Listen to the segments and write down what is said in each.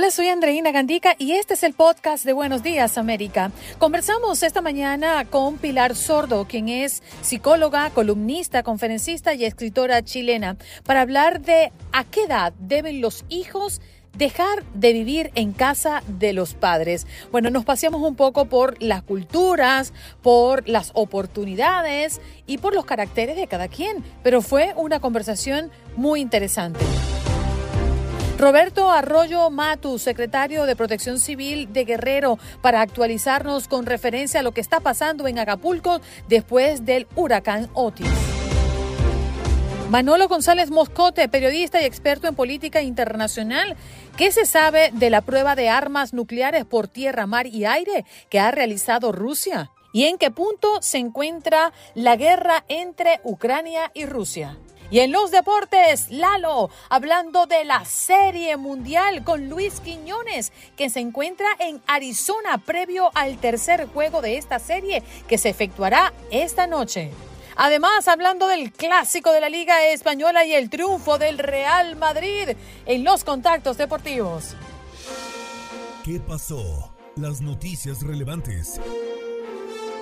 Hola, soy Andreina Gandica y este es el podcast de Buenos Días América. Conversamos esta mañana con Pilar Sordo, quien es psicóloga, columnista, conferencista y escritora chilena, para hablar de a qué edad deben los hijos dejar de vivir en casa de los padres. Bueno, nos paseamos un poco por las culturas, por las oportunidades y por los caracteres de cada quien, pero fue una conversación muy interesante. Roberto Arroyo Matu, secretario de Protección Civil de Guerrero, para actualizarnos con referencia a lo que está pasando en Acapulco después del huracán Otis. Manolo González Moscote, periodista y experto en política internacional. ¿Qué se sabe de la prueba de armas nucleares por tierra, mar y aire que ha realizado Rusia? ¿Y en qué punto se encuentra la guerra entre Ucrania y Rusia? Y en los deportes, Lalo, hablando de la Serie Mundial con Luis Quiñones, que se encuentra en Arizona previo al tercer juego de esta serie que se efectuará esta noche. Además, hablando del clásico de la Liga Española y el triunfo del Real Madrid en los contactos deportivos. ¿Qué pasó? Las noticias relevantes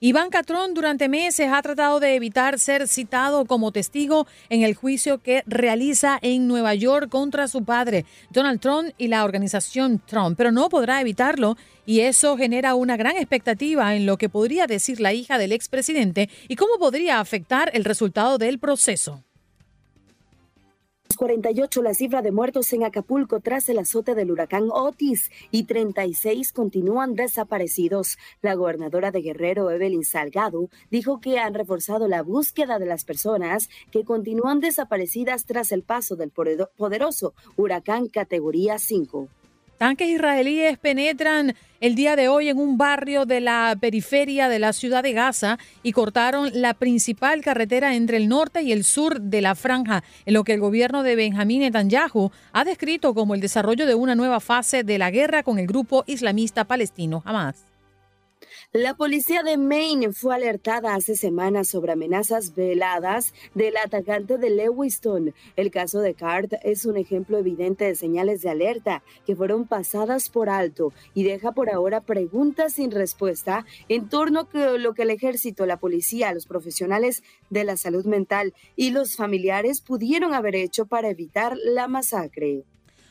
Iván Catrón durante meses ha tratado de evitar ser citado como testigo en el juicio que realiza en Nueva York contra su padre, Donald Trump y la organización Trump, pero no podrá evitarlo y eso genera una gran expectativa en lo que podría decir la hija del expresidente y cómo podría afectar el resultado del proceso. 48 la cifra de muertos en Acapulco tras el azote del huracán Otis y 36 continúan desaparecidos. La gobernadora de Guerrero, Evelyn Salgado, dijo que han reforzado la búsqueda de las personas que continúan desaparecidas tras el paso del poderoso huracán categoría 5. Tanques israelíes penetran el día de hoy en un barrio de la periferia de la ciudad de Gaza y cortaron la principal carretera entre el norte y el sur de la franja, en lo que el gobierno de Benjamín Netanyahu ha descrito como el desarrollo de una nueva fase de la guerra con el grupo islamista palestino Hamas. La policía de Maine fue alertada hace semanas sobre amenazas veladas del atacante de Lewiston. El caso de Cart es un ejemplo evidente de señales de alerta que fueron pasadas por alto y deja por ahora preguntas sin respuesta en torno a lo que el ejército, la policía, los profesionales de la salud mental y los familiares pudieron haber hecho para evitar la masacre.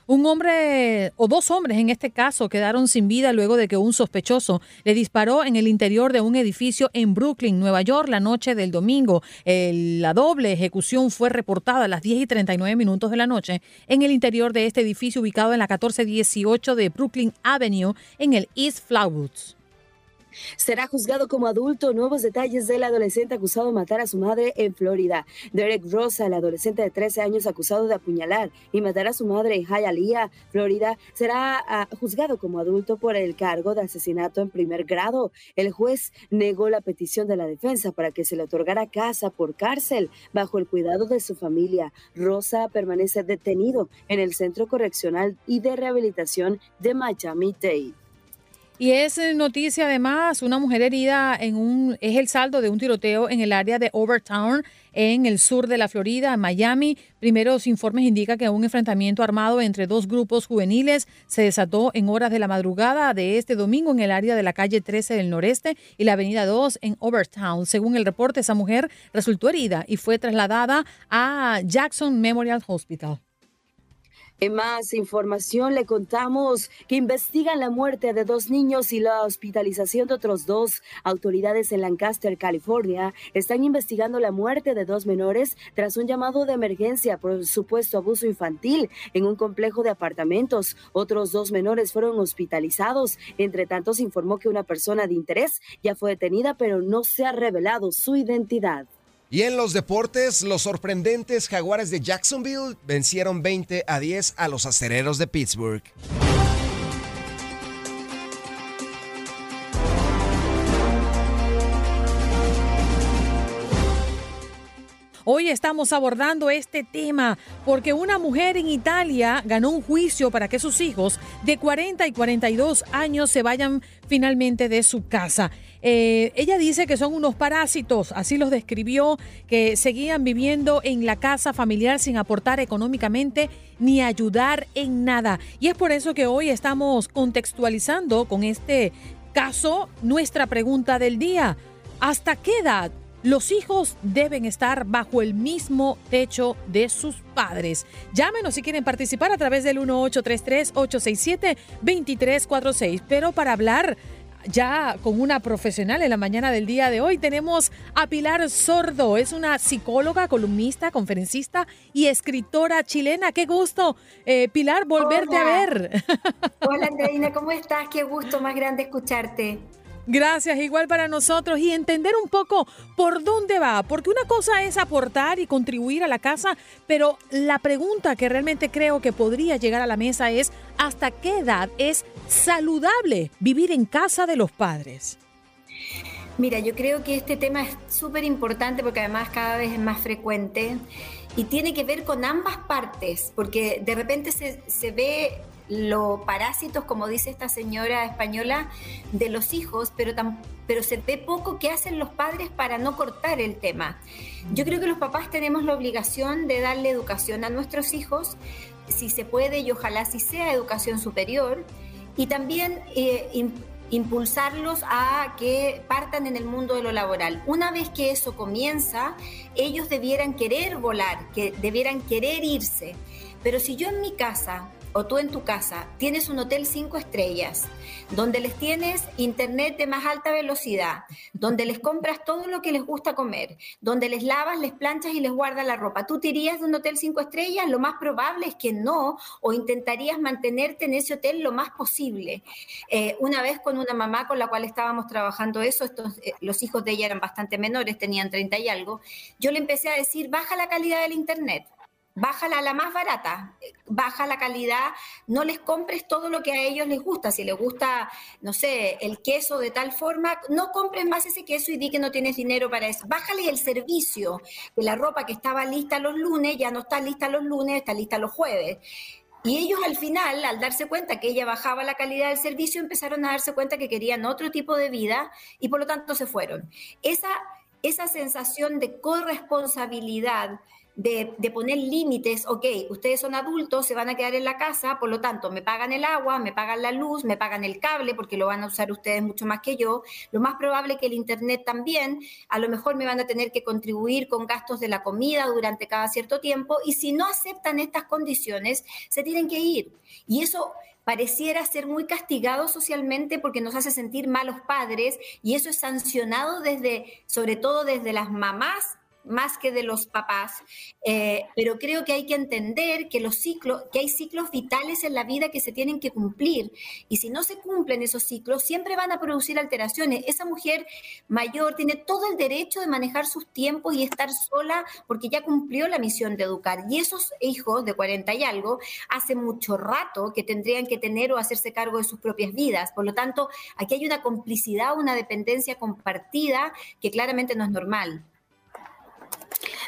Un hombre o dos hombres en este caso quedaron sin vida luego de que un sospechoso le disparó en el interior de un edificio en Brooklyn, Nueva York, la noche del domingo. la doble ejecución fue reportada a las 10 y 39 minutos de la noche en el interior de este edificio ubicado en la 1418 de Brooklyn Avenue en el East Flowerwoods. Será juzgado como adulto. Nuevos detalles del adolescente acusado de matar a su madre en Florida. Derek Rosa, el adolescente de 13 años acusado de apuñalar y matar a su madre en Hialeah, Florida, será ah, juzgado como adulto por el cargo de asesinato en primer grado. El juez negó la petición de la defensa para que se le otorgara casa por cárcel bajo el cuidado de su familia. Rosa permanece detenido en el Centro Correccional y de Rehabilitación de Miami-Dade. Y es eh, noticia además, una mujer herida en un, es el saldo de un tiroteo en el área de Overtown, en el sur de la Florida, en Miami. Primeros informes indican que un enfrentamiento armado entre dos grupos juveniles se desató en horas de la madrugada de este domingo en el área de la calle 13 del noreste y la avenida 2 en Overtown. Según el reporte, esa mujer resultó herida y fue trasladada a Jackson Memorial Hospital. En más información le contamos que investigan la muerte de dos niños y la hospitalización de otros dos. Autoridades en Lancaster, California, están investigando la muerte de dos menores tras un llamado de emergencia por supuesto abuso infantil en un complejo de apartamentos. Otros dos menores fueron hospitalizados. Entre tanto, se informó que una persona de interés ya fue detenida, pero no se ha revelado su identidad. Y en los deportes, los sorprendentes Jaguares de Jacksonville vencieron 20 a 10 a los acereros de Pittsburgh. Hoy estamos abordando este tema porque una mujer en Italia ganó un juicio para que sus hijos de 40 y 42 años se vayan finalmente de su casa. Eh, ella dice que son unos parásitos, así los describió, que seguían viviendo en la casa familiar sin aportar económicamente ni ayudar en nada. Y es por eso que hoy estamos contextualizando con este caso nuestra pregunta del día. ¿Hasta qué edad los hijos deben estar bajo el mismo techo de sus padres. Llámenos si quieren participar a través del 1833-867-2346. Pero para hablar ya con una profesional en la mañana del día de hoy. Tenemos a Pilar Sordo, es una psicóloga, columnista, conferencista y escritora chilena. Qué gusto, eh, Pilar, volverte a ver. Hola, Andreina, ¿cómo estás? Qué gusto más grande escucharte. Gracias, igual para nosotros y entender un poco por dónde va, porque una cosa es aportar y contribuir a la casa, pero la pregunta que realmente creo que podría llegar a la mesa es ¿hasta qué edad es saludable vivir en casa de los padres? Mira, yo creo que este tema es súper importante porque además cada vez es más frecuente y tiene que ver con ambas partes, porque de repente se, se ve los parásitos, como dice esta señora española, de los hijos, pero, pero se ve poco que hacen los padres para no cortar el tema. Yo creo que los papás tenemos la obligación de darle educación a nuestros hijos, si se puede y ojalá si sea educación superior, y también eh, impulsarlos a que partan en el mundo de lo laboral. Una vez que eso comienza, ellos debieran querer volar, que debieran querer irse. Pero si yo en mi casa o tú en tu casa tienes un hotel cinco estrellas, donde les tienes internet de más alta velocidad, donde les compras todo lo que les gusta comer, donde les lavas, les planchas y les guardas la ropa, ¿tú te irías de un hotel cinco estrellas? Lo más probable es que no, o intentarías mantenerte en ese hotel lo más posible. Eh, una vez con una mamá con la cual estábamos trabajando eso, eh, los hijos de ella eran bastante menores, tenían 30 y algo, yo le empecé a decir, baja la calidad del internet bájala a la más barata, baja la calidad, no les compres todo lo que a ellos les gusta. Si les gusta, no sé, el queso de tal forma, no compres más ese queso y di que no tienes dinero para eso. Bájale el servicio de la ropa que estaba lista los lunes, ya no está lista los lunes, está lista los jueves. Y ellos al final, al darse cuenta que ella bajaba la calidad del servicio, empezaron a darse cuenta que querían otro tipo de vida y por lo tanto se fueron. Esa, esa sensación de corresponsabilidad, de, poner límites, ok, ustedes son adultos, se van a quedar en la casa, por lo tanto, me pagan el agua, me pagan la luz, me pagan el cable, porque lo van a usar ustedes mucho más que yo. Lo más probable que el Internet también, a lo mejor me van a tener que contribuir con gastos de la comida durante cada cierto tiempo, y si no aceptan estas condiciones, se tienen que ir. Y eso pareciera ser muy castigado socialmente porque nos hace sentir malos padres y eso es sancionado desde, sobre todo desde las mamás más que de los papás, eh, pero creo que hay que entender que los ciclos, que hay ciclos vitales en la vida que se tienen que cumplir y si no se cumplen esos ciclos siempre van a producir alteraciones. Esa mujer mayor tiene todo el derecho de manejar sus tiempos y estar sola porque ya cumplió la misión de educar y esos hijos de 40 y algo hace mucho rato que tendrían que tener o hacerse cargo de sus propias vidas. Por lo tanto, aquí hay una complicidad, una dependencia compartida que claramente no es normal.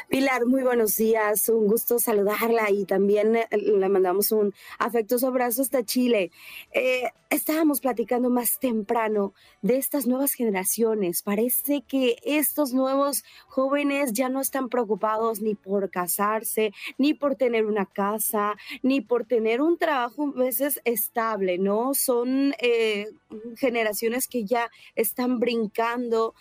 Pilar, muy buenos días, un gusto saludarla y también eh, le mandamos un afectuoso abrazo hasta Chile. Eh, estábamos platicando más temprano de estas nuevas generaciones. Parece que estos nuevos jóvenes ya no están preocupados ni por casarse, ni por tener una casa, ni por tener un trabajo a veces estable, ¿no? Son eh, generaciones que ya están brincando.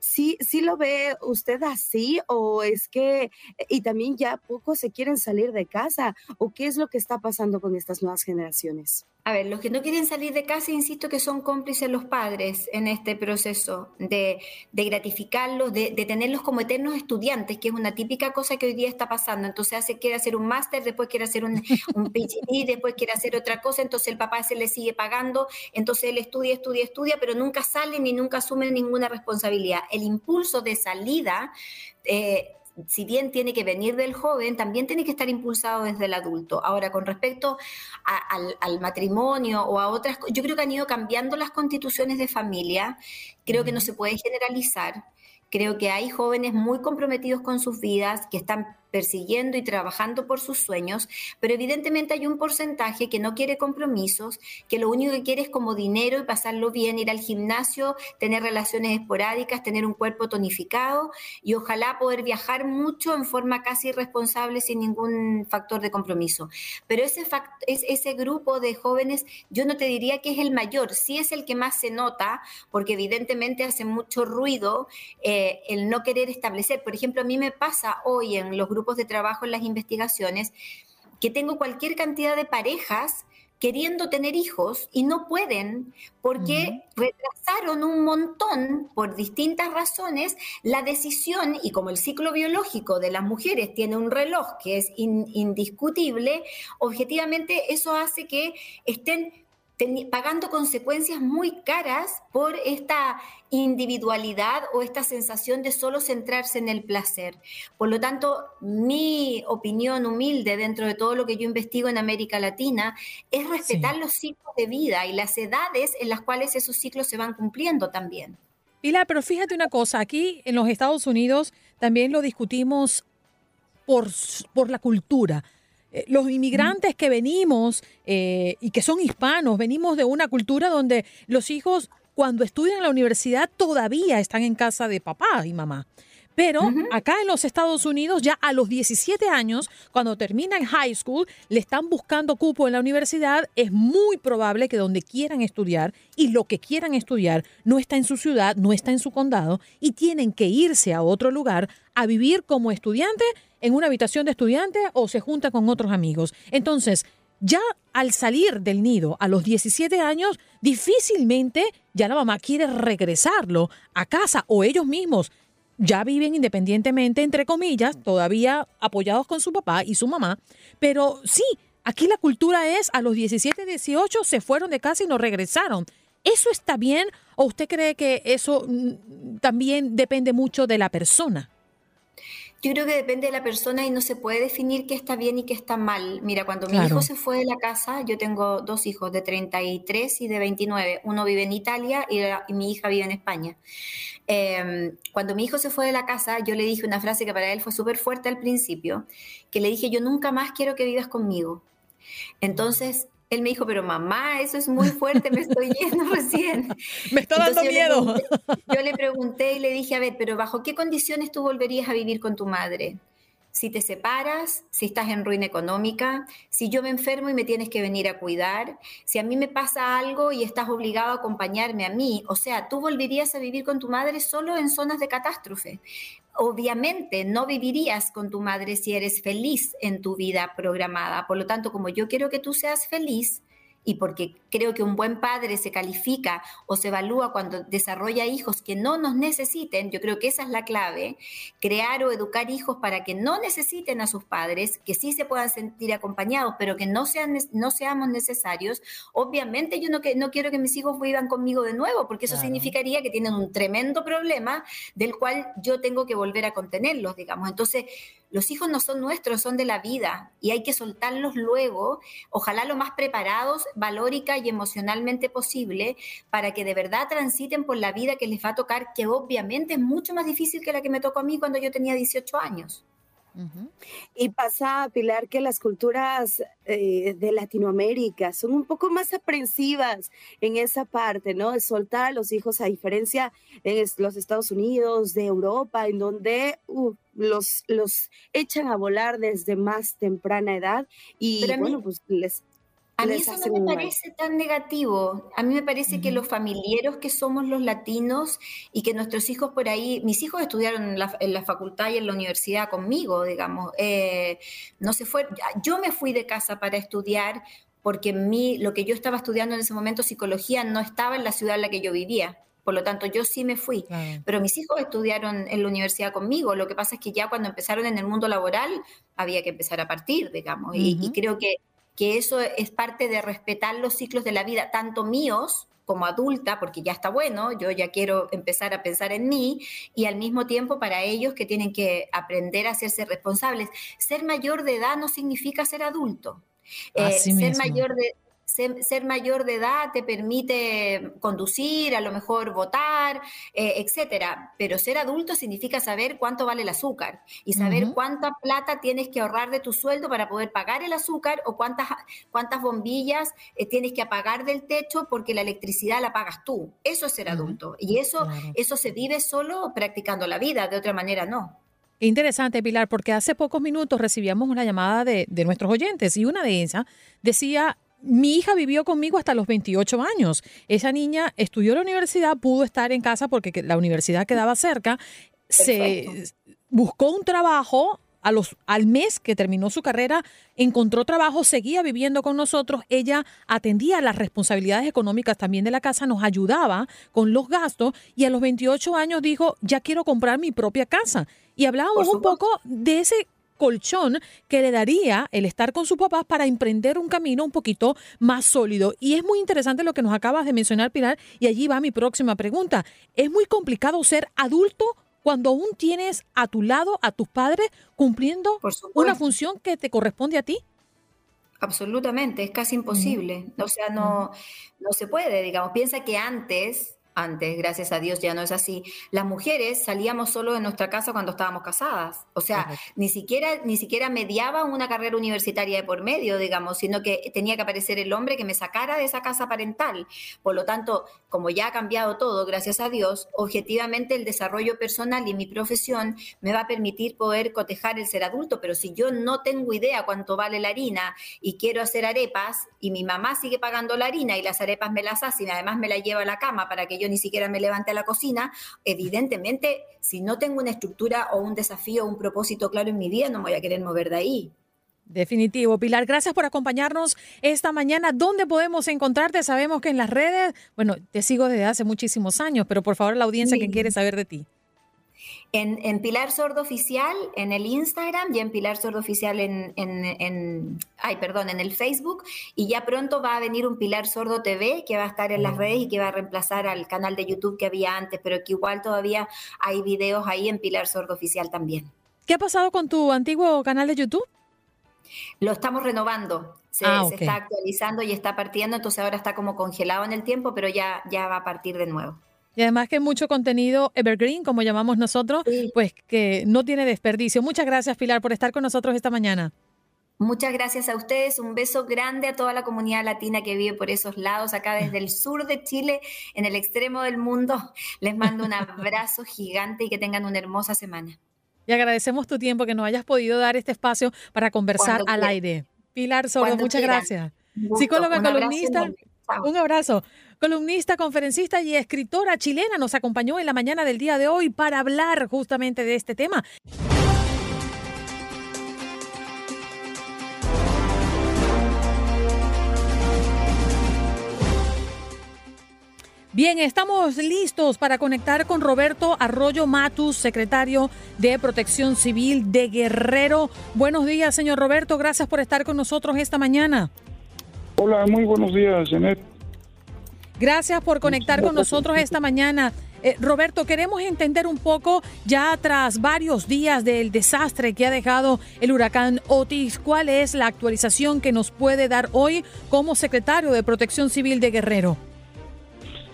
¿Sí, ¿sí lo ve usted así o es que, y también ya pocos se quieren salir de casa o qué es lo que está pasando con estas nuevas generaciones? A ver, los que no quieren salir de casa, insisto que son cómplices los padres en este proceso de, gratificarlos, de, tenerlos como eternos estudiantes, que es una típica cosa que hoy día está pasando. Entonces hace, quiere hacer un máster, después quiere hacer un, un PhD, después quiere hacer otra cosa, entonces el papá se le sigue pagando, entonces él estudia, estudia, estudia, pero nunca sale ni nunca asume ninguna responsabilidad. El impulso de salida... Eh, si bien tiene que venir del joven, también tiene que estar impulsado desde el adulto. Ahora, con respecto al, matrimonio o a otras, yo creo que han ido cambiando las constituciones de familia, creo que no se puede generalizar. Creo que hay jóvenes muy comprometidos con sus vidas, que están persiguiendo y trabajando por sus sueños, pero evidentemente hay un porcentaje que no quiere compromisos, que lo único que quiere es como dinero y pasarlo bien, ir al gimnasio, tener relaciones esporádicas, tener un cuerpo tonificado y ojalá poder viajar mucho en forma casi irresponsable sin ningún factor de compromiso. Pero ese, ese grupo de jóvenes, yo no te diría que es el mayor, sí es el que más se nota, porque evidentemente hace mucho ruido eh, el no querer establecer. Por ejemplo, a mí me pasa hoy en los grupos grupos de trabajo en las investigaciones, que tengo cualquier cantidad de parejas queriendo tener hijos y no pueden porque retrasaron un montón por distintas razones la decisión y como el ciclo biológico de las mujeres tiene un reloj que es indiscutible, objetivamente eso hace que estén pagando consecuencias muy caras por esta individualidad o esta sensación de solo centrarse en el placer. Por lo tanto, mi opinión humilde dentro de todo lo que yo investigo en América Latina es respetar los ciclos de vida y las edades en las cuales esos ciclos se van cumpliendo también. Pilar, pero fíjate una cosa, aquí en los Estados Unidos también lo discutimos por, por la cultura. Eh, los inmigrantes que venimos eh, y que son hispanos, venimos de una cultura donde los hijos cuando estudian en la universidad todavía están en casa de papá y mamá. Pero acá en los Estados Unidos, ya a los 17 años, cuando terminan high school, le están buscando cupo en la universidad, es muy probable que donde quieran estudiar y lo que quieran estudiar no está en su ciudad, no está en su condado y tienen que irse a otro lugar a vivir como estudiante en una habitación de estudiante o se junta con otros amigos. Entonces, ya al salir del nido a los 17 años, difícilmente ya la mamá quiere regresarlo a casa o ellos mismos ya viven independientemente, entre comillas, todavía apoyados con su papá y su mamá, pero sí, aquí la cultura es a los 17, 18 se fueron de casa y no regresaron. ¿Eso está bien o usted cree que eso mm, también depende mucho de la persona? Yo creo que depende de la persona y no se puede definir qué está bien y qué está mal. Mira, cuando mi hijo se fue de la casa, yo tengo dos hijos de 33 y de 29. Uno vive en Italia y, mi hija vive en España. Em, cuando mi hijo se fue de la casa, yo le dije una frase que para él fue súper fuerte al principio, que le dije, yo nunca más quiero que vivas conmigo. Entonces, él me dijo, pero mamá, eso es muy fuerte, me estoy yendo recién. me está dando miedo. yo le pregunté y le dije, a ver, pero ¿bajo qué condiciones tú volverías a vivir con tu madre? Si te separas, si estás en ruina económica, si yo me enfermo y me tienes que venir a cuidar, si a mí me pasa algo y estás obligado a acompañarme a mí, o sea, tú volverías a vivir con tu madre solo en zonas de catástrofe obviamente no vivirías con tu madre si eres feliz en tu vida programada. Por lo tanto, como yo quiero que tú seas feliz, y porque creo que un buen padre se califica o se evalúa cuando desarrolla hijos que no nos necesiten, yo creo que esa es la clave, crear o educar hijos para que no necesiten a sus padres, que sí se puedan sentir acompañados, pero que no, sean, no seamos necesarios. Obviamente yo no, que, no quiero que mis hijos vivan conmigo de nuevo, porque eso significaría que tienen un tremendo problema del cual yo tengo que volver a contenerlos, digamos. Entonces, los hijos no son nuestros, son de la vida y hay que soltarlos luego, ojalá lo más preparados valórica y emocionalmente posible para que de verdad transiten por la vida que les va a tocar, que obviamente es mucho más difícil que la que me tocó a mí cuando yo tenía 18 años. Y pasa, Pilar, que las culturas eh, de Latinoamérica son un poco más aprensivas en esa parte, ¿no? De soltar a los hijos, a diferencia de los Estados Unidos, de Europa, en donde uh, los, los echan a volar desde más temprana edad y, bueno, pues les a mí eso no me parece tan negativo. A mí me parece que los familiares que somos los latinos y que nuestros hijos por ahí, mis hijos estudiaron en la, facultad y en la universidad conmigo, digamos. Eh, no se fue. Yo me fui de casa para estudiar porque mi, lo que yo estaba estudiando en ese momento, psicología, no estaba en la ciudad en la que yo vivía. Por lo tanto, yo sí me fui. Pero mis hijos estudiaron en la universidad conmigo. Lo que pasa es que ya cuando empezaron en el mundo laboral, había que empezar a partir, digamos. y creo que que eso es parte de respetar los ciclos de la vida, tanto míos como adulta, porque ya está bueno, yo ya quiero empezar a pensar en mí, y al mismo tiempo para ellos que tienen que aprender a hacerse responsables. Ser mayor de edad no significa ser adulto. Eh, ser mayor de ser, mayor de edad te permite conducir, a lo mejor votar, eh, etcétera. Pero ser adulto significa saber cuánto vale el azúcar y saber cuánta plata tienes que ahorrar de tu sueldo para poder pagar el azúcar o cuántas, cuántas bombillas eh, tienes que apagar del techo porque la electricidad la pagas tú. Eso es ser adulto. Y eso, eso se vive solo practicando la vida, de otra manera no. Interesante, Pilar, porque hace pocos minutos recibíamos una llamada de, de nuestros oyentes y una de esas decía mi hija vivió conmigo hasta los 28 años. Esa niña estudió en la universidad, pudo estar en casa porque la universidad quedaba cerca. Se buscó un trabajo a los, al mes que terminó su carrera, encontró trabajo, seguía viviendo con nosotros, ella atendía las responsabilidades económicas también de la casa, nos ayudaba con los gastos y a los 28 años dijo, ya quiero comprar mi propia casa. Y hablábamos un poco de ese colchón que le daría el estar con sus papás para emprender un camino un poquito más sólido. Y es muy interesante lo que nos acabas de mencionar, Pilar, y allí va mi próxima pregunta. ¿Es muy complicado ser adulto cuando aún tienes a tu lado a tus padres cumpliendo una función que te corresponde a ti? Absolutamente, es casi imposible. O sea, no, no se puede, digamos. Piensa que antes antes, gracias a Dios ya no es así. Las mujeres salíamos solo de nuestra casa cuando estábamos casadas. O sea, ni siquiera, ni siquiera mediaba una carrera universitaria de por medio, digamos, sino que tenía que aparecer el hombre que me sacara de esa casa parental. Por lo tanto, como ya ha cambiado todo, gracias a Dios, objetivamente el desarrollo personal y mi profesión me va a permitir poder cotejar el ser adulto. Pero si yo no tengo idea cuánto vale la harina y quiero hacer arepas y mi mamá sigue pagando la harina y las arepas me las hace y además me la lleva a la cama para que yo ni siquiera me levante a la cocina, evidentemente, si no tengo una estructura o un desafío o un propósito claro en mi vida, no me voy a querer mover de ahí. Definitivo. Pilar, gracias por acompañarnos esta mañana. ¿Dónde podemos encontrarte? Sabemos que en las redes, bueno, te sigo desde hace muchísimos años, pero por favor la audiencia que quiere saber de ti. En, Pilar Sordo Oficial, en el Instagram y en Pilar Sordo Oficial en, en, ay, perdón, en el Facebook. Y ya pronto va a venir un Pilar Sordo TV que va a estar en las redes y que va a reemplazar al canal de YouTube que había antes, pero que igual todavía hay videos ahí en Pilar Sordo Oficial también. ¿Qué ha pasado con tu antiguo canal de YouTube? Lo estamos renovando. Se, ah, se, está actualizando y está partiendo, entonces ahora está como congelado en el tiempo, pero ya, ya va a partir de nuevo. Y además que mucho contenido evergreen, como llamamos nosotros, pues que no tiene desperdicio. Muchas gracias, Pilar, por estar con nosotros esta mañana. Muchas gracias a ustedes, un beso grande a toda la comunidad latina que vive por esos lados, acá desde el sur de Chile, en el extremo del mundo. Les mando un abrazo gigante y que tengan una hermosa semana. Y agradecemos tu tiempo que nos hayas podido dar este espacio para conversar al aire. Pilar Sordo, muchas gracias. Psicóloga columnista. Un abrazo. Columnista, conferencista y escritora chilena nos acompañó en la mañana del día de hoy para hablar justamente de este tema. Bien, estamos listos para conectar con Roberto Arroyo Matus, secretario de Protección Civil de Guerrero. Buenos días, señor Roberto. Gracias por estar con nosotros esta mañana. Hola, muy buenos días, Janet. Gracias por conectar con nosotros esta mañana. Eh, Roberto, queremos entender un poco, ya tras varios días del desastre que ha dejado el huracán Otis, cuál es la actualización que nos puede dar hoy como secretario de Protección Civil de Guerrero.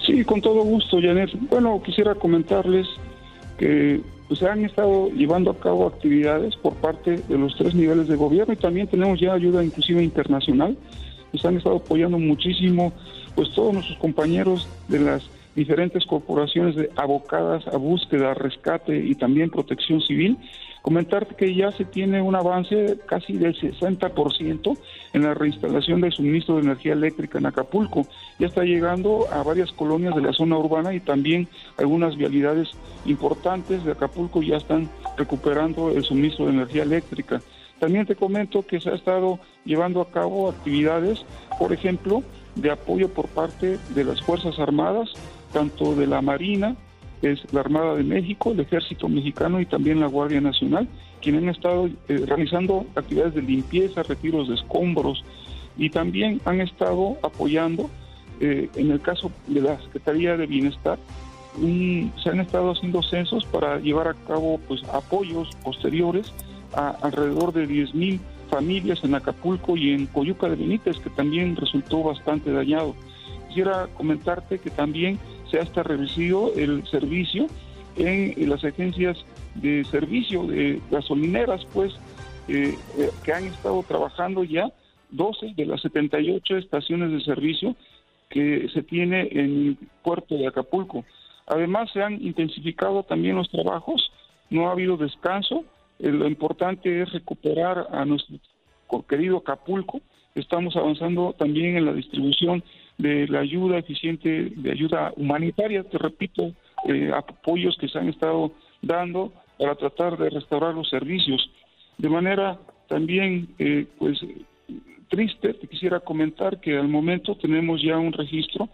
Sí, con todo gusto, Janet. Bueno, quisiera comentarles que pues, se han estado llevando a cabo actividades por parte de los tres niveles de gobierno y también tenemos ya ayuda inclusive internacional. Nos han estado apoyando muchísimo, pues todos nuestros compañeros de las diferentes corporaciones de abocadas a búsqueda, rescate y también protección civil. Comentarte que ya se tiene un avance casi del 60% en la reinstalación del suministro de energía eléctrica en Acapulco. Ya está llegando a varias colonias de la zona urbana y también algunas vialidades importantes de Acapulco ya están recuperando el suministro de energía eléctrica. También te comento que se ha estado llevando a cabo actividades, por ejemplo, de apoyo por parte de las Fuerzas Armadas, tanto de la Marina, es la Armada de México, el Ejército Mexicano y también la Guardia Nacional, quienes han estado eh, realizando actividades de limpieza, retiros de escombros y también han estado apoyando, eh, en el caso de la Secretaría de Bienestar, se han estado haciendo censos para llevar a cabo pues, apoyos posteriores a alrededor de 10.000 familias en Acapulco y en Coyuca de Benítez, que también resultó bastante dañado. Quisiera comentarte que también se ha hasta reducido el servicio en, las agencias de servicio de gasolineras, pues, eh, eh, que han estado trabajando ya 12 de las 78 estaciones de servicio que se tiene en el puerto de Acapulco. Además, se han intensificado también los trabajos, no ha habido descanso. Eh, lo importante es recuperar a nuestro querido Acapulco. Estamos avanzando también en la distribución de la ayuda eficiente, de ayuda humanitaria, te repito, eh, apoyos que se han estado dando para tratar de restaurar los servicios. De manera también, eh, pues, triste, te quisiera comentar que al momento tenemos ya un registro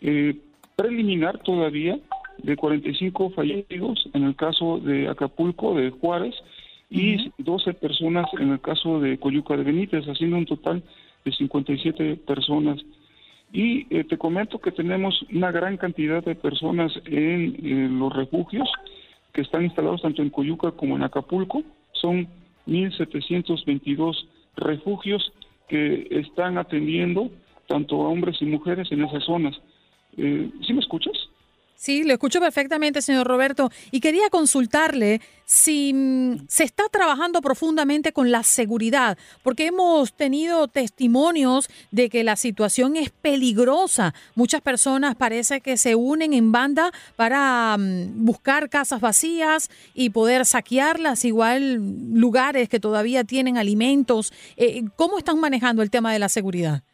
eh, preliminar todavía de 45 fallecidos en el caso de Acapulco, de Juárez, y 12 personas en el caso de Coyuca de Benítez, haciendo un total de 57 personas y eh, te comento que tenemos una gran cantidad de personas en, los refugios que están instalados tanto en Coyuca como en Acapulco. Son 1.722 refugios que están atendiendo tanto a hombres y mujeres en esas zonas. Eh, ¿Sí me escuchas? Sí, lo escucho perfectamente, señor Roberto. Y quería consultarle si mm, se está trabajando profundamente con la seguridad, porque hemos tenido testimonios de que la situación es peligrosa. Muchas personas parece que se unen en banda para mm, buscar casas vacías y poder saquearlas, igual lugares que todavía tienen alimentos. Eh, ¿Cómo están manejando el tema de la seguridad?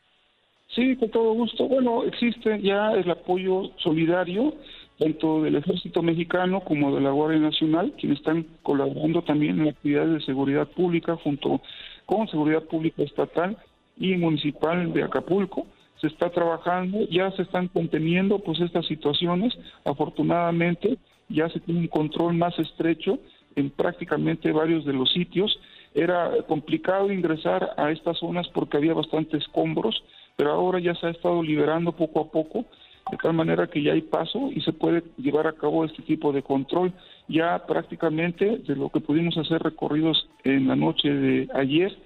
Sí, con todo gusto. Bueno, existe ya el apoyo solidario tanto del Ejército Mexicano como de la Guardia Nacional, quienes están colaborando también en actividades de seguridad pública junto con Seguridad Pública Estatal y Municipal de Acapulco. Se está trabajando, ya se están conteniendo pues estas situaciones. Afortunadamente ya se tiene un control más estrecho en prácticamente varios de los sitios. Era complicado ingresar a estas zonas porque había bastantes escombros pero ahora ya se ha estado liberando poco a poco, de tal manera que ya hay paso y se puede llevar a cabo este tipo de control. Ya prácticamente de lo que pudimos hacer recorridos en la noche de ayer,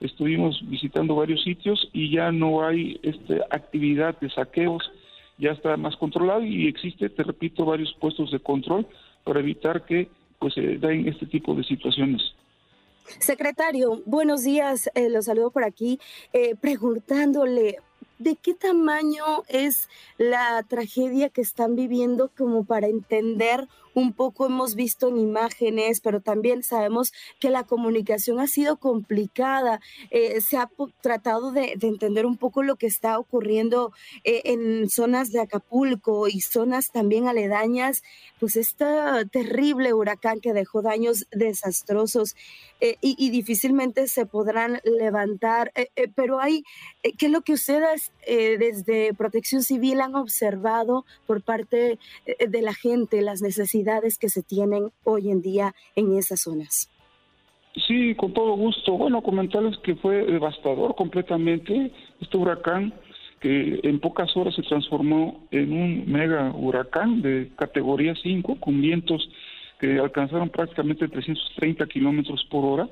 estuvimos visitando varios sitios y ya no hay esta actividad de saqueos, ya está más controlado y existe, te repito, varios puestos de control para evitar que pues se den este tipo de situaciones. Secretario, buenos días. Eh, los saludo por aquí eh, preguntándole de qué tamaño es la tragedia que están viviendo como para entender un poco hemos visto en imágenes, pero también sabemos que la comunicación ha sido complicada. Eh, se ha tratado de, entender un poco lo que está ocurriendo eh, en zonas de Acapulco y zonas también aledañas, pues este terrible huracán que dejó daños desastrosos eh, y, difícilmente se podrán levantar. pero hay, ¿qué es lo que ustedes desde Protección Civil han observado por parte de la gente, las necesidades? Que se tienen hoy en día en esas zonas. Sí, con todo gusto. Bueno, comentarles que fue devastador completamente este huracán que en pocas horas se transformó en un mega huracán de categoría 5 con vientos que alcanzaron prácticamente 330 kilómetros por hora,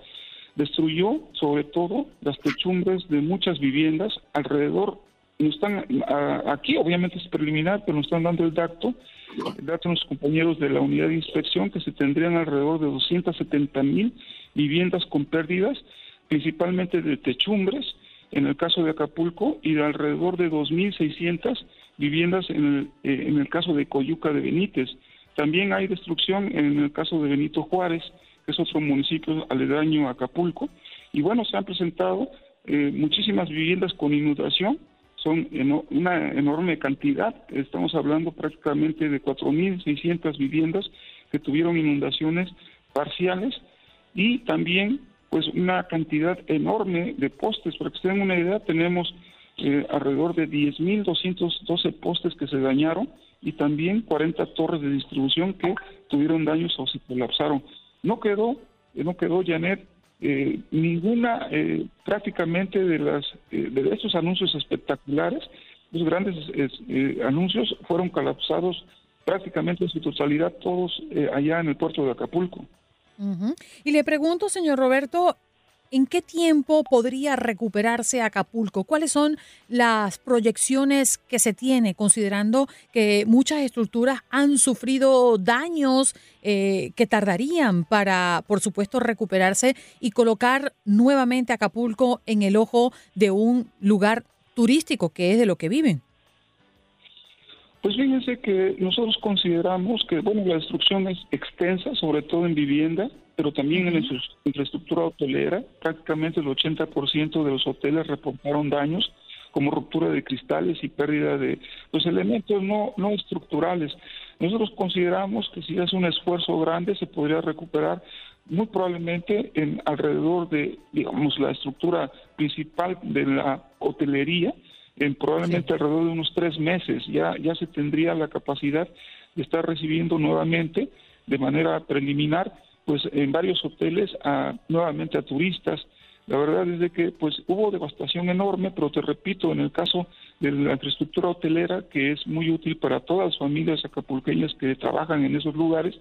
destruyó sobre todo las techumbres de muchas viviendas alrededor. Nos están aquí, obviamente es preliminar, pero nos están dando el dato, el dato de los compañeros de la unidad de inspección que se tendrían alrededor de 270 mil viviendas con pérdidas, principalmente de techumbres, en el caso de Acapulco, y de alrededor de 2.600 viviendas en el, eh, en el caso de Coyuca de Benítez. También hay destrucción en el caso de Benito Juárez, que es otro municipio aledaño a Acapulco. Y bueno, se han presentado eh, muchísimas viviendas con inundación, son una enorme cantidad, estamos hablando prácticamente de 4.600 viviendas que tuvieron inundaciones parciales y también pues una cantidad enorme de postes. Para que se den una idea, tenemos eh, alrededor de 10.212 postes que se dañaron y también 40 torres de distribución que tuvieron daños o se colapsaron. No quedó, no quedó, Janet, eh, ninguna, prácticamente de las de estos anuncios espectaculares, los grandes anuncios fueron colapsados prácticamente en su totalidad todos allá en el puerto de Acapulco. Y le pregunto, señor Roberto, ¿en qué tiempo podría recuperarse Acapulco? ¿Cuáles son las proyecciones que se tiene, considerando que muchas estructuras han sufrido daños eh, que tardarían para, por supuesto, recuperarse y colocar nuevamente Acapulco en el ojo de un lugar turístico, que es de lo que viven? Pues fíjense que nosotros consideramos que, bueno, la destrucción es extensa, sobre todo en vivienda, pero también en la infraestructura hotelera. Prácticamente el 80% de los hoteles reportaron daños, como ruptura de cristales y pérdida de pues, elementos no, no estructurales. Nosotros consideramos que si hace un esfuerzo grande se podría recuperar muy probablemente en alrededor de, digamos, la estructura principal de la hotelería, en probablemente alrededor de unos tres meses ya, ya se tendría la capacidad de estar recibiendo nuevamente de manera preliminar pues en varios hoteles a, nuevamente a turistas. La verdad es de que pues hubo devastación enorme, pero te repito, en el caso de la infraestructura hotelera, que es muy útil para todas las familias acapulqueñas que trabajan en esos lugares,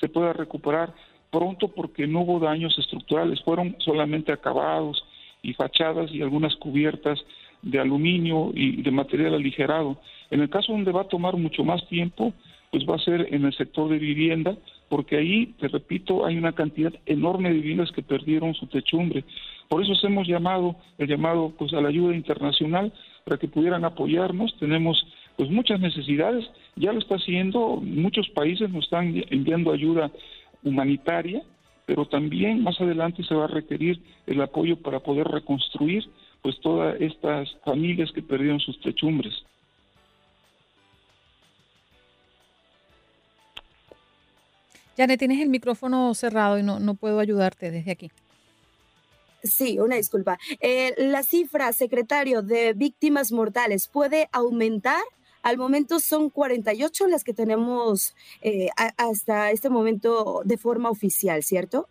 se pueda recuperar pronto porque no hubo daños estructurales, fueron solamente acabados y fachadas y algunas cubiertas de aluminio y de material aligerado. En el caso donde va a tomar mucho más tiempo, pues va a ser en el sector de vivienda, porque ahí, te repito, hay una cantidad enorme de viviendas que perdieron su techumbre. Por eso hemos llamado, el llamado pues a la ayuda internacional para que pudieran apoyarnos. Tenemos pues muchas necesidades, ya lo está haciendo, muchos países nos están enviando ayuda humanitaria, pero también más adelante se va a requerir el apoyo para poder reconstruir pues todas estas familias que perdieron sus techumbres. Janet, tienes el micrófono cerrado y no, no puedo ayudarte desde aquí. Sí, una disculpa. Eh, la cifra, secretario, de víctimas mortales puede aumentar. Al momento son 48 las que tenemos eh, hasta este momento de forma oficial, ¿cierto?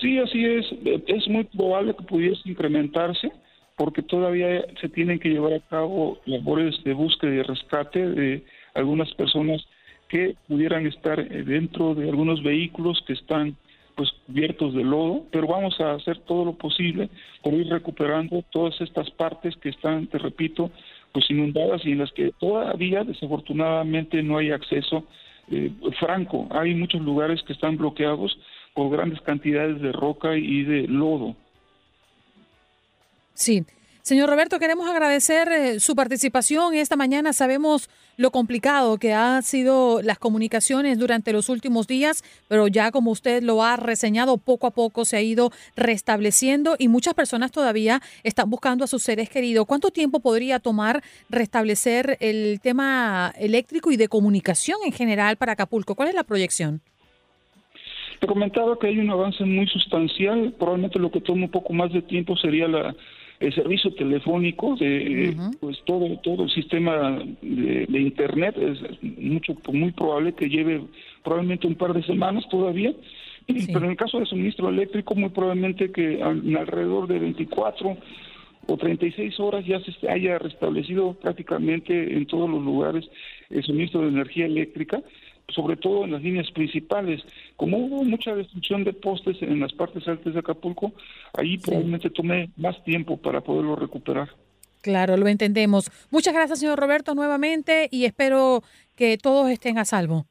Sí, así es. Es muy probable que pudiese incrementarse porque todavía se tienen que llevar a cabo labores de búsqueda y rescate de algunas personas que pudieran estar eh, dentro de algunos vehículos que están pues cubiertos de lodo, pero vamos a hacer todo lo posible por ir recuperando todas estas partes que están, te repito, pues inundadas y en las que todavía desafortunadamente no hay acceso eh, franco. Hay muchos lugares que están bloqueados por grandes cantidades de roca y de lodo. Sí. Señor Roberto, queremos agradecer eh, su participación esta mañana. Sabemos lo complicado que han sido las comunicaciones durante los últimos días, pero ya como usted lo ha reseñado, poco a poco se ha ido restableciendo y muchas personas todavía están buscando a sus seres queridos. ¿Cuánto tiempo podría tomar restablecer el tema eléctrico y de comunicación en general para Acapulco? ¿Cuál es la proyección? Te comentaba que hay un avance muy sustancial. Probablemente lo que toma un poco más de tiempo sería la el servicio telefónico de pues todo todo el sistema de, internet es mucho muy probable que lleve probablemente un par de semanas todavía. Pero en el caso de suministro eléctrico muy probablemente que en alrededor de 24 o 36 horas ya se haya restablecido prácticamente en todos los lugares el suministro de energía eléctrica, sobre todo en las líneas principales. Como hubo mucha destrucción de postes en las partes altas de Acapulco, ahí probablemente tomé más tiempo para poderlo recuperar. Claro, lo entendemos. Muchas gracias, señor Roberto, nuevamente y espero que todos estén a salvo.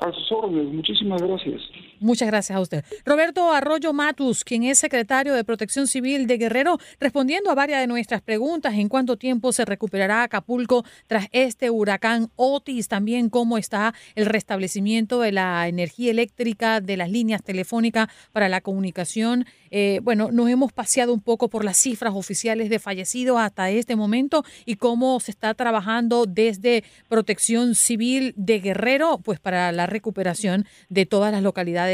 A sus órdenes, muchísimas gracias. Muchas gracias a usted. Roberto Arroyo Matus, quien es secretario de Protección Civil de Guerrero, respondiendo a varias de nuestras preguntas en cuánto tiempo se recuperará Acapulco tras este huracán Otis, también cómo está el restablecimiento de la energía eléctrica, de las líneas telefónicas para la comunicación. Eh, bueno, nos hemos paseado un poco por las cifras oficiales de fallecidos hasta este momento y cómo se está trabajando desde Protección Civil de Guerrero, pues para la recuperación de todas las localidades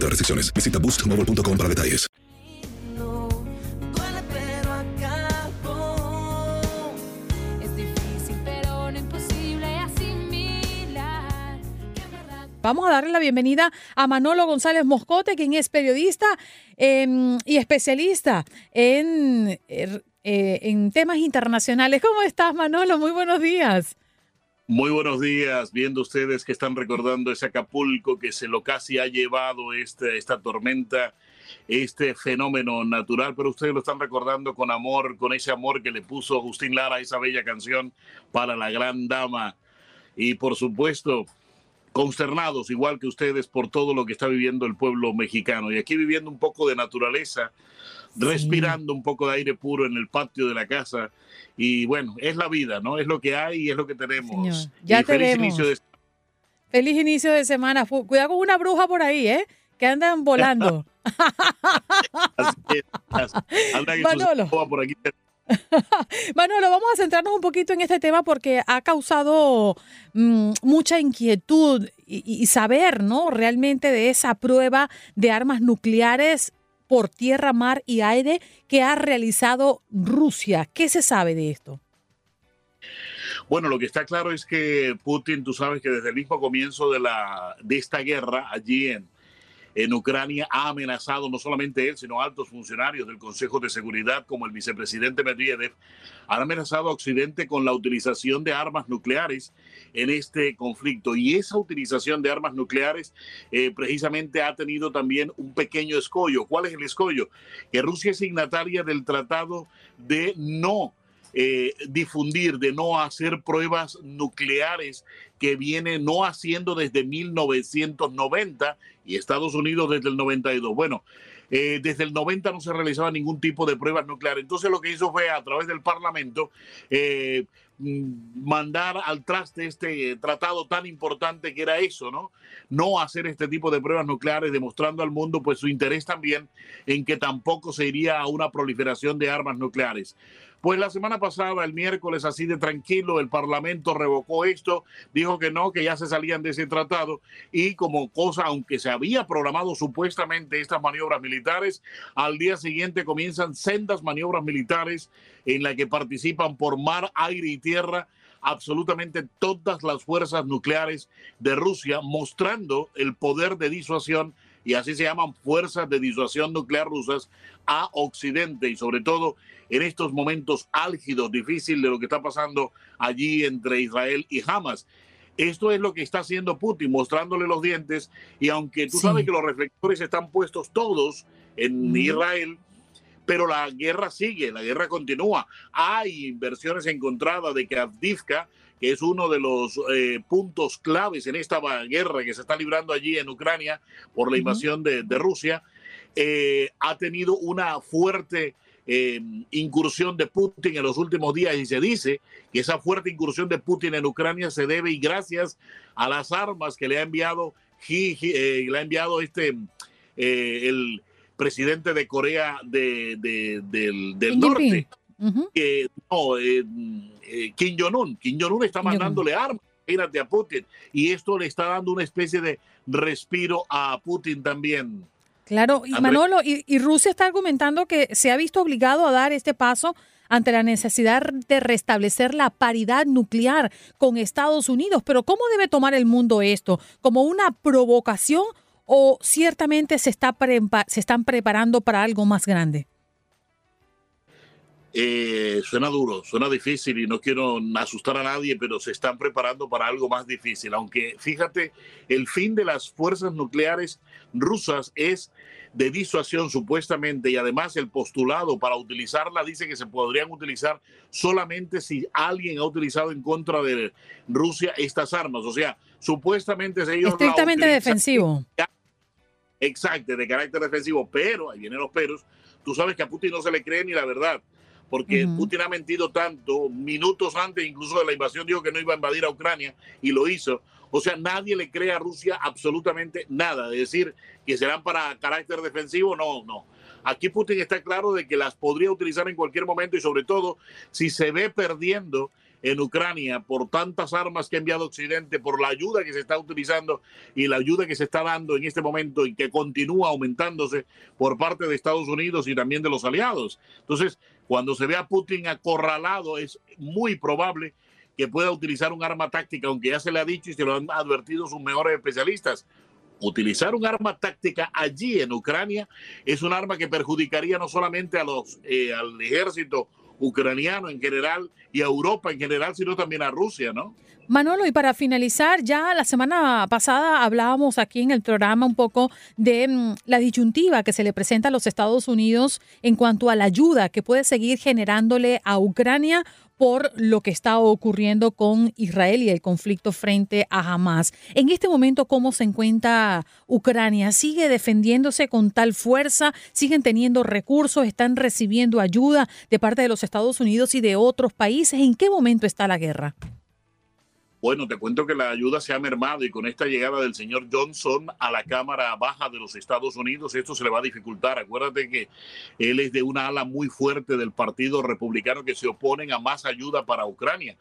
restricciones. Visita boostmobile.com para detalles. Vamos a darle la bienvenida a Manolo González Moscote, quien es periodista em, y especialista en, er, eh, en temas internacionales. ¿Cómo estás, Manolo? Muy buenos días. Muy buenos días, viendo ustedes que están recordando ese Acapulco que se lo casi ha llevado este, esta tormenta, este fenómeno natural, pero ustedes lo están recordando con amor, con ese amor que le puso Agustín Lara esa bella canción para la gran dama. Y por supuesto, consternados, igual que ustedes, por todo lo que está viviendo el pueblo mexicano. Y aquí viviendo un poco de naturaleza, respirando un poco de aire puro en el patio de la casa. Y bueno, es la vida, ¿no? Es lo que hay y es lo que tenemos. ya feliz inicio de Feliz inicio de semana. Cuidado con una bruja por ahí, ¿eh? Que andan volando. Manolo. por aquí. Manolo, vamos a centrarnos un poquito en este tema porque ha causado mm, mucha inquietud y, y, saber, ¿no? Realmente de esa prueba de armas nucleares por tierra, mar y aire que ha realizado Rusia. ¿Qué se sabe de esto? Bueno, lo que está claro es que Putin, tú sabes que desde el mismo comienzo de, la, de esta guerra allí en, en Ucrania ha amenazado no solamente él, sino altos funcionarios del Consejo de Seguridad como el vicepresidente Medvedev, han amenazado a Occidente con la utilización de armas nucleares en este conflicto. Y esa utilización de armas nucleares eh, precisamente ha tenido también un pequeño escollo. ¿Cuál es el escollo? Que Rusia es signataria del tratado de no eh, difundir, de no hacer pruebas nucleares que viene no haciendo desde 1990 y Estados Unidos desde el 92. Bueno, eh, desde el 90 no se realizaba ningún tipo de pruebas nucleares. Entonces lo que hizo fue a través del Parlamento mandar al traste este tratado tan importante que era eso, ¿no? No hacer este tipo de pruebas nucleares, demostrando al mundo pues su interés también en que tampoco se iría a una proliferación de armas nucleares. Pues la semana pasada, el miércoles, así de tranquilo, el Parlamento revocó esto, dijo que no, que ya se salían de ese tratado y como cosa, aunque se había programado supuestamente estas maniobras militares, al día siguiente comienzan sendas maniobras militares en las que participan por mar, aire y tierra absolutamente todas las fuerzas nucleares de Rusia, mostrando el poder de disuasión y así se llaman fuerzas de disuasión nuclear rusas a Occidente y sobre todo en estos momentos álgidos, difíciles de lo que está pasando allí entre Israel y Hamas. Esto es lo que está haciendo Putin, mostrándole los dientes y aunque tú sabes que los reflectores están puestos todos en Israel, pero la guerra sigue, la guerra continúa. Hay inversiones encontradas de que Avdivka, que es uno de los eh, puntos claves en esta guerra que se está librando allí en Ucrania por la invasión de, Rusia, eh, ha tenido una fuerte eh, incursión de Putin en los últimos días y se dice que esa fuerte incursión de Putin en Ucrania se debe y gracias a las armas que le ha enviado, le ha enviado este, el presidente de Corea del, norte. que no, eh, eh, Kim Jong-un. Kim Jong-un está mandándole armas a Putin. Y esto le está dando una especie de respiro a Putin también. Claro, y Manolo, y, Rusia está argumentando que se ha visto obligado a dar este paso ante la necesidad de restablecer la paridad nuclear con Estados Unidos. Pero ¿cómo debe tomar el mundo esto? ¿Como una provocación o ciertamente se, está se están preparando para algo más grande? Eh, suena duro, suena difícil y no quiero asustar a nadie, pero se están preparando para algo más difícil. Aunque fíjate, el fin de las fuerzas nucleares rusas es de disuasión supuestamente y además el postulado para utilizarla dice que se podrían utilizar solamente si alguien ha utilizado en contra de Rusia estas armas. O sea, supuestamente ellos... Estrictamente defensivo. Exacto, de carácter defensivo, pero, ahí vienen los peros, tú sabes que a Putin no se le cree ni la verdad porque Putin ha mentido tanto, minutos antes incluso de la invasión dijo que no iba a invadir a Ucrania y lo hizo. O sea, nadie le cree a Rusia absolutamente nada. De decir que serán para carácter defensivo, no, no. Aquí Putin está claro de que las podría utilizar en cualquier momento y sobre todo si se ve perdiendo en Ucrania por tantas armas que ha enviado Occidente, por la ayuda que se está utilizando y la ayuda que se está dando en este momento y que continúa aumentándose por parte de Estados Unidos y también de los aliados. Entonces, cuando se ve a Putin acorralado, es muy probable que pueda utilizar un arma táctica, aunque ya se le ha dicho y se lo han advertido sus mejores especialistas. Utilizar un arma táctica allí en Ucrania es un arma que perjudicaría no solamente a los, eh, al ejército ucraniano en general y a Europa en general, sino también a Rusia, ¿no? Manolo, y para finalizar, ya la semana pasada hablábamos aquí en el programa un poco de mm, la disyuntiva que se le presenta a los Estados Unidos en cuanto a la ayuda que puede seguir generándole a Ucrania por lo que está ocurriendo con Israel y el conflicto frente a Hamas. En este momento, ¿cómo se encuentra Ucrania? ¿Sigue defendiéndose con tal fuerza? ¿Siguen teniendo recursos? ¿Están recibiendo ayuda de parte de los Estados Unidos y de otros países? ¿En qué momento está la guerra? Bueno, te cuento que la ayuda se ha mermado y con esta llegada del señor Johnson a la Cámara Baja de los Estados Unidos, esto se le va a dificultar. Acuérdate que él es de una ala muy fuerte del Partido Republicano que se oponen a más ayuda para Ucrania.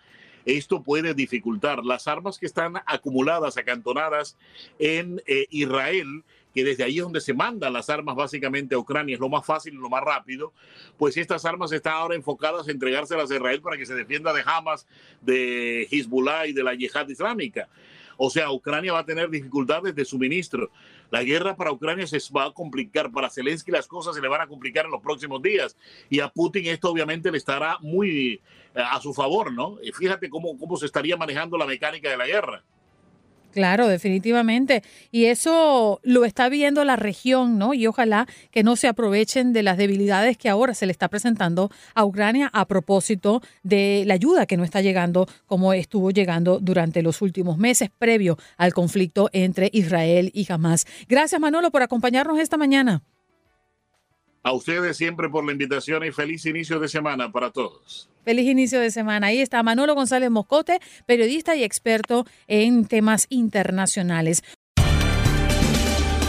Esto puede dificultar las armas que están acumuladas, acantonadas en eh, Israel que desde ahí es donde se mandan las armas básicamente a Ucrania, es lo más fácil y lo más rápido, pues estas armas están ahora enfocadas a entregárselas a Israel para que se defienda de Hamas, de Hezbollah y de la yihad islámica. O sea, Ucrania va a tener dificultades de suministro. La guerra para Ucrania se va a complicar. Para Zelensky las cosas se le van a complicar en los próximos días. Y a Putin esto obviamente le estará muy eh, a su favor, ¿no? Fíjate cómo, cómo se estaría manejando la mecánica de la guerra. Claro, definitivamente. Y eso lo está viendo la región, ¿no? Y ojalá que no se aprovechen de las debilidades que ahora se le está presentando a Ucrania a propósito de la ayuda que no está llegando como estuvo llegando durante los últimos meses previo al conflicto entre Israel y Hamas. Gracias, Manolo, por acompañarnos esta mañana. A ustedes siempre por la invitación y feliz inicio de semana para todos. Feliz inicio de semana. Ahí está Manolo González Moscote, periodista y experto en temas internacionales.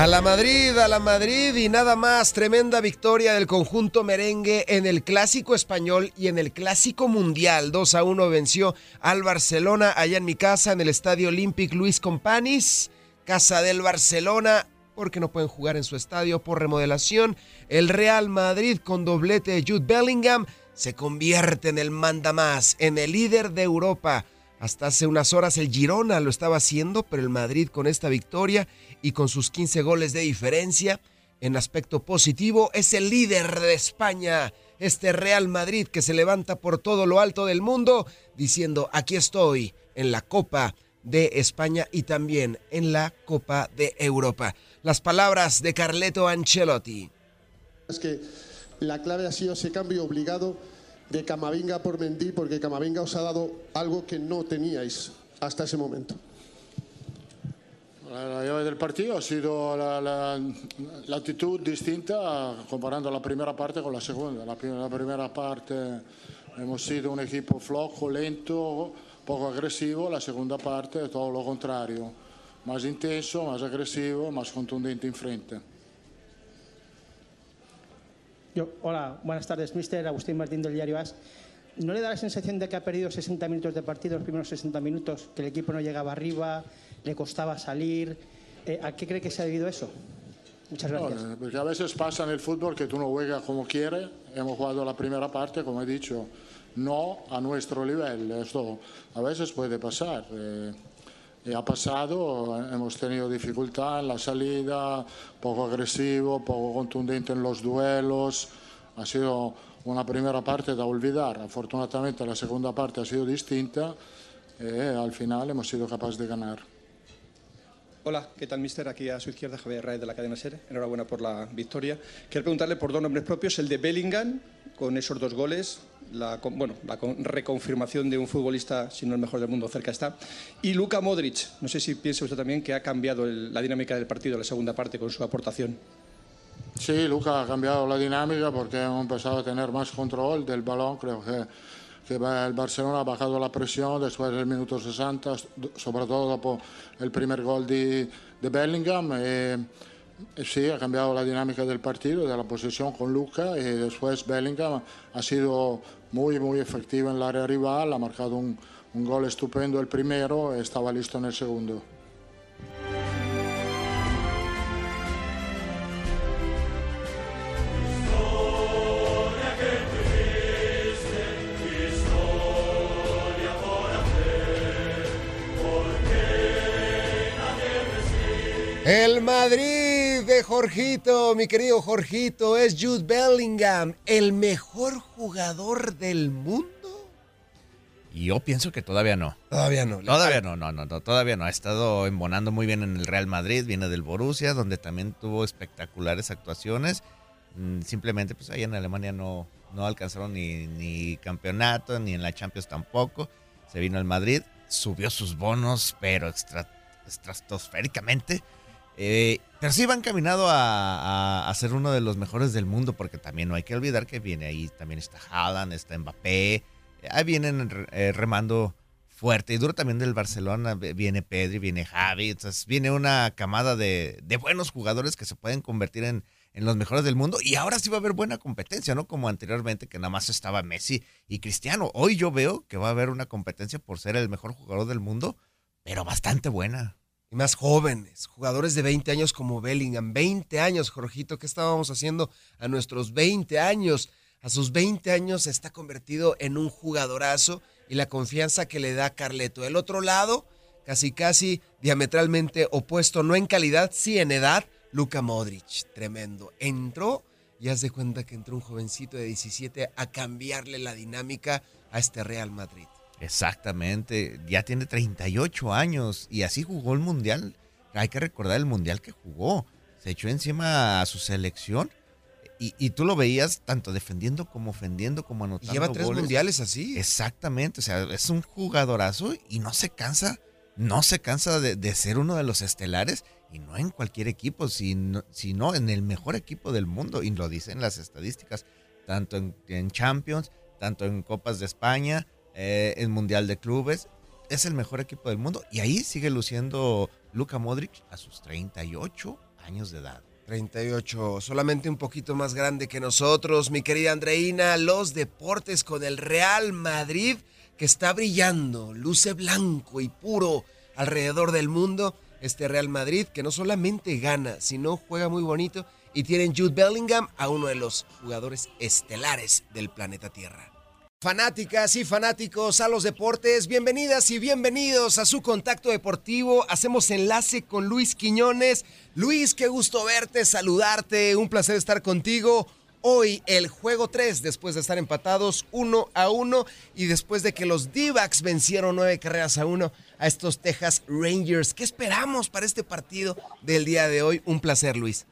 A la Madrid, a la Madrid y nada más. Tremenda victoria del conjunto merengue en el clásico español y en el clásico mundial. 2 a 1 venció al Barcelona allá en mi casa en el estadio Olympic Luis Companis. Casa del Barcelona porque no pueden jugar en su estadio por remodelación. El Real Madrid con doblete de Jude Bellingham se convierte en el manda más, en el líder de Europa. Hasta hace unas horas el Girona lo estaba haciendo, pero el Madrid con esta victoria y con sus 15 goles de diferencia, en aspecto positivo, es el líder de España. Este Real Madrid que se levanta por todo lo alto del mundo, diciendo, aquí estoy en la Copa de España y también en la Copa de Europa. Las palabras de Carleto Ancelotti. Es que la clave ha sido ese cambio obligado de Camavinga por Mendy, porque Camavinga os ha dado algo que no teníais hasta ese momento. La llave del partido ha sido la, la, la, actitud distinta comparando la primera parte con la segunda. La, la, primera parte hemos sido un equipo flojo, lento, poco agresivo, la segunda parte todo lo contrario, más intenso, más agresivo, más contundente en frente. Yo, hola, buenas tardes, mister Agustín Martín del diario AS. ¿No le da la sensación de que ha perdido 60 minutos de partido, los primeros 60 minutos, que el equipo no llegaba arriba, le costaba salir? Eh, ¿A qué cree que se ha debido eso? Muchas gracias. No, porque a veces pasa en el fútbol que tú no juegas como quieres. Hemos jugado la primera parte, como he dicho, no a nuestro nivel. Esto a veces puede pasar. Eh, y ha pasado, hemos tenido dificultad en la salida, poco agresivo, poco contundente en los duelos. Ha sido una primera parte da olvidar. Afortunadamente la segunda parte ha sido distinta y al final hemos sido capaces de ganar. Hola, ¿qué tal, mister? Aquí a su izquierda, Javier Raez de la cadena SERE. Enhorabuena por la victoria. Quiero preguntarle por dos nombres propios, el de Bellingham, con esos dos goles, la, bueno, la reconfirmación de un futbolista, si no el mejor del mundo, cerca está. Y Luka Modric, no sé si piensa usted también que ha cambiado el, la dinámica del partido la segunda parte con su aportación. Sí, Luca ha cambiado la dinámica porque hemos empezado a tener más control del balón. Creo que, que el Barcelona ha bajado la presión después del minuto 60, sobre todo después el primer gol de, de Bellingham. Y, Sí, ha cambiado la dinámica del partido, de la posesión con Luca y después Bellingham ha sido muy, muy efectivo en el área rival, ha marcado un, un gol estupendo el primero estaba listo en el segundo. El Madrid de Jorgito, mi querido Jorgito, es Jude Bellingham, el mejor jugador del mundo. Yo pienso que todavía no. Todavía no. Todavía no, no, no, no, todavía no. Ha estado embonando muy bien en el Real Madrid, viene del Borussia, donde también tuvo espectaculares actuaciones. Mm, Simplemente, pues ahí en Alemania no, no alcanzaron ni, ni campeonato, ni en la Champions tampoco. Se vino al Madrid, subió sus bonos, pero estratosféricamente. Eh, pero sí va encaminado a, a, a, ser uno de los mejores del mundo, porque también no hay que olvidar que viene ahí, también está Haaland, está Mbappé, ahí vienen eh, remando fuerte y duro también del Barcelona, viene Pedri, viene Javi, entonces viene una camada de, de buenos jugadores que se pueden convertir en, en, los mejores del mundo y ahora sí va a haber buena competencia, ¿no? Como anteriormente que nada más estaba Messi y Cristiano. Hoy yo veo que va a haber una competencia por ser el mejor jugador del mundo, pero bastante buena y más jóvenes, jugadores de 20 años como Bellingham, 20 años, Jorgito, ¿qué estábamos haciendo a nuestros 20 años? A sus 20 años se está convertido en un jugadorazo y la confianza que le da Carleto. El otro lado, casi casi diametralmente opuesto, no en calidad, sí en edad, Luka Modric, tremendo. Entró y haz de cuenta que entró un jovencito de 17 a cambiarle la dinámica a este Real Madrid. Exactamente, ya tiene 38 años y así jugó el Mundial. Hay que recordar el Mundial que jugó. Se echó encima a su selección y, y tú lo veías tanto defendiendo como ofendiendo como anotando. Y lleva tres goles. mundiales así. Exactamente, o sea, es un jugadorazo y no se cansa, no se cansa de, de ser uno de los estelares y no en cualquier equipo, sino, sino en el mejor equipo del mundo y lo dicen las estadísticas, tanto en, en Champions, tanto en Copas de España eh, el Mundial de Clubes. Es el mejor equipo del mundo. Y ahí sigue luciendo Luka Modric a sus 38 años de edad. 38, solamente un poquito más grande que nosotros, mi querida Andreina, los deportes con el Real Madrid que está brillando, luce blanco y puro alrededor del mundo. Este Real Madrid que no solamente gana, sino juega muy bonito y tienen Jude Bellingham a uno de los jugadores estelares del planeta Tierra. Fanáticas y fanáticos a los deportes, bienvenidas y bienvenidos a su contacto deportivo. Hacemos enlace con Luis Quiñones. Luis, qué gusto verte, saludarte, un placer estar contigo. Hoy el juego 3, después de estar empatados 1 a 1 y después de que los d vencieron 9 carreras a 1 a estos Texas Rangers. ¿Qué esperamos para este partido del día de hoy? Un placer, Luis.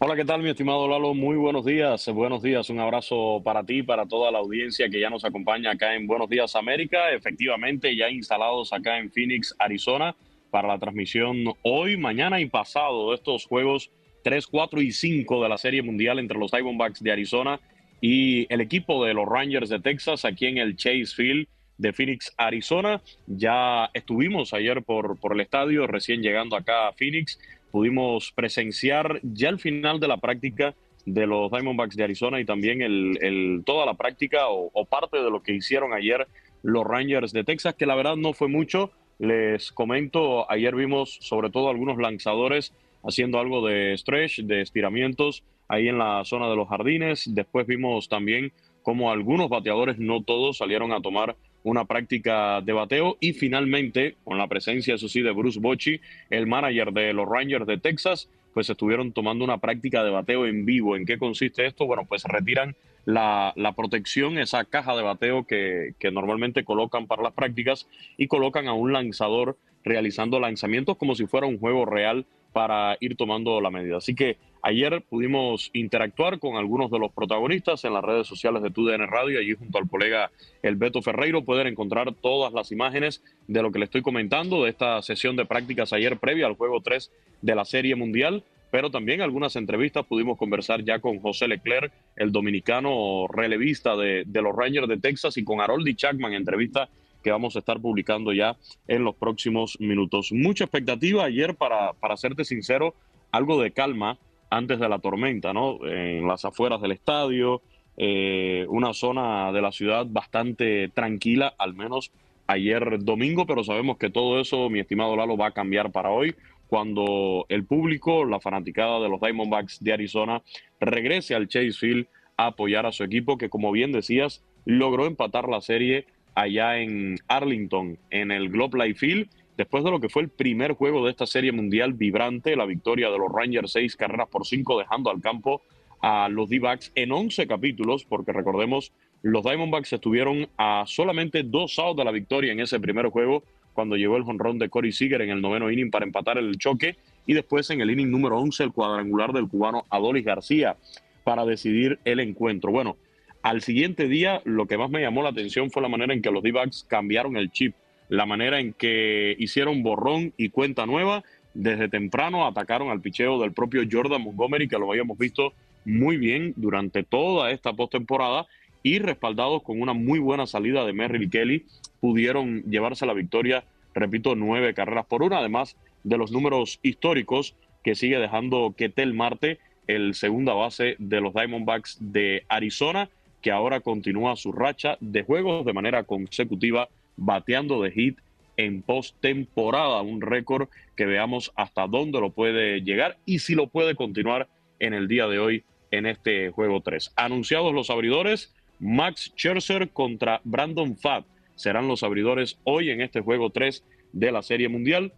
Hola, ¿qué tal, mi estimado Lalo? Muy buenos días. Buenos días. Un abrazo para ti, para toda la audiencia que ya nos acompaña acá en Buenos Días América. Efectivamente, ya instalados acá en Phoenix, Arizona, para la transmisión hoy, mañana y pasado de estos juegos 3, 4 y 5 de la Serie Mundial entre los Diamondbacks de Arizona y el equipo de los Rangers de Texas aquí en el Chase Field de Phoenix, Arizona. Ya estuvimos ayer por, por el estadio, recién llegando acá a Phoenix pudimos presenciar ya el final de la práctica de los Diamondbacks de Arizona y también el, toda la práctica o, parte de lo que hicieron ayer los Rangers de Texas, que la verdad no fue mucho. Les comento, ayer vimos sobre todo algunos lanzadores haciendo algo de stretch, de estiramientos ahí en la zona de los jardines. Después vimos también como algunos bateadores, no todos, salieron a tomar una práctica de bateo y finalmente, con la presencia, eso sí, de Bruce Bochy, el manager de los Rangers de Texas, pues estuvieron tomando una práctica de bateo en vivo. ¿En qué consiste esto? Bueno, pues retiran la, protección, esa caja de bateo que, que, normalmente colocan para las prácticas y colocan a un lanzador realizando lanzamientos como si fuera un juego real para ir tomando la medida. Así que ayer pudimos interactuar con algunos de los protagonistas en las redes sociales de TUDN Radio, allí junto al colega El Beto Ferreiro pueden encontrar todas las imágenes de lo que le estoy comentando de esta sesión de prácticas ayer previa al juego 3 de la Serie Mundial pero también algunas entrevistas pudimos conversar ya con José Leclerc, el dominicano relevista de, los Rangers de Texas, y con Haroldi Chapman, entrevista que vamos a estar publicando ya en los próximos minutos. Mucha expectativa ayer, para, para serte sincero, algo de calma antes de la tormenta, ¿no? En las afueras del estadio, eh, una zona de la ciudad bastante tranquila, al menos ayer domingo, pero sabemos que todo eso, mi estimado Lalo, va a cambiar para hoy cuando el público, la fanaticada de los Diamondbacks de Arizona, regrese al Chase Field a apoyar a su equipo que, como bien decías, logró empatar la serie allá en Arlington, en el Globe Life Field, después de lo que fue el primer juego de esta serie mundial vibrante, la victoria de los Rangers seis carreras por cinco, dejando al campo a los D-Backs en 11 capítulos, porque recordemos, los Diamondbacks estuvieron a solamente dos outs de la victoria en ese primer juego, cuando llegó el jonrón de Corey Seager en el noveno inning para empatar el choque, y después en el inning número 11 el cuadrangular del cubano Adolis García para decidir el encuentro. Bueno, al siguiente día, lo que más me llamó la atención fue la manera en que los D-backs cambiaron el chip, la manera en que hicieron borrón y cuenta nueva. Desde temprano atacaron al picheo del propio Jordan Montgomery, que lo habíamos visto muy bien durante toda esta postemporada, y respaldados con una muy buena salida de Merrill Kelly, pudieron llevarse la victoria, repito, nueve carreras por una, además de los números históricos que sigue dejando Ketel Marte, el segunda base de los Diamondbacks de Arizona que ahora continúa su racha de juegos de manera consecutiva, bateando de hit en postemporada, un récord que veamos hasta dónde lo puede llegar y si lo puede continuar en el día de hoy en este juego 3. Anunciados los abridores, Max Scherzer contra Brandon Fatt serán los abridores hoy en este juego 3 de la Serie Mundial.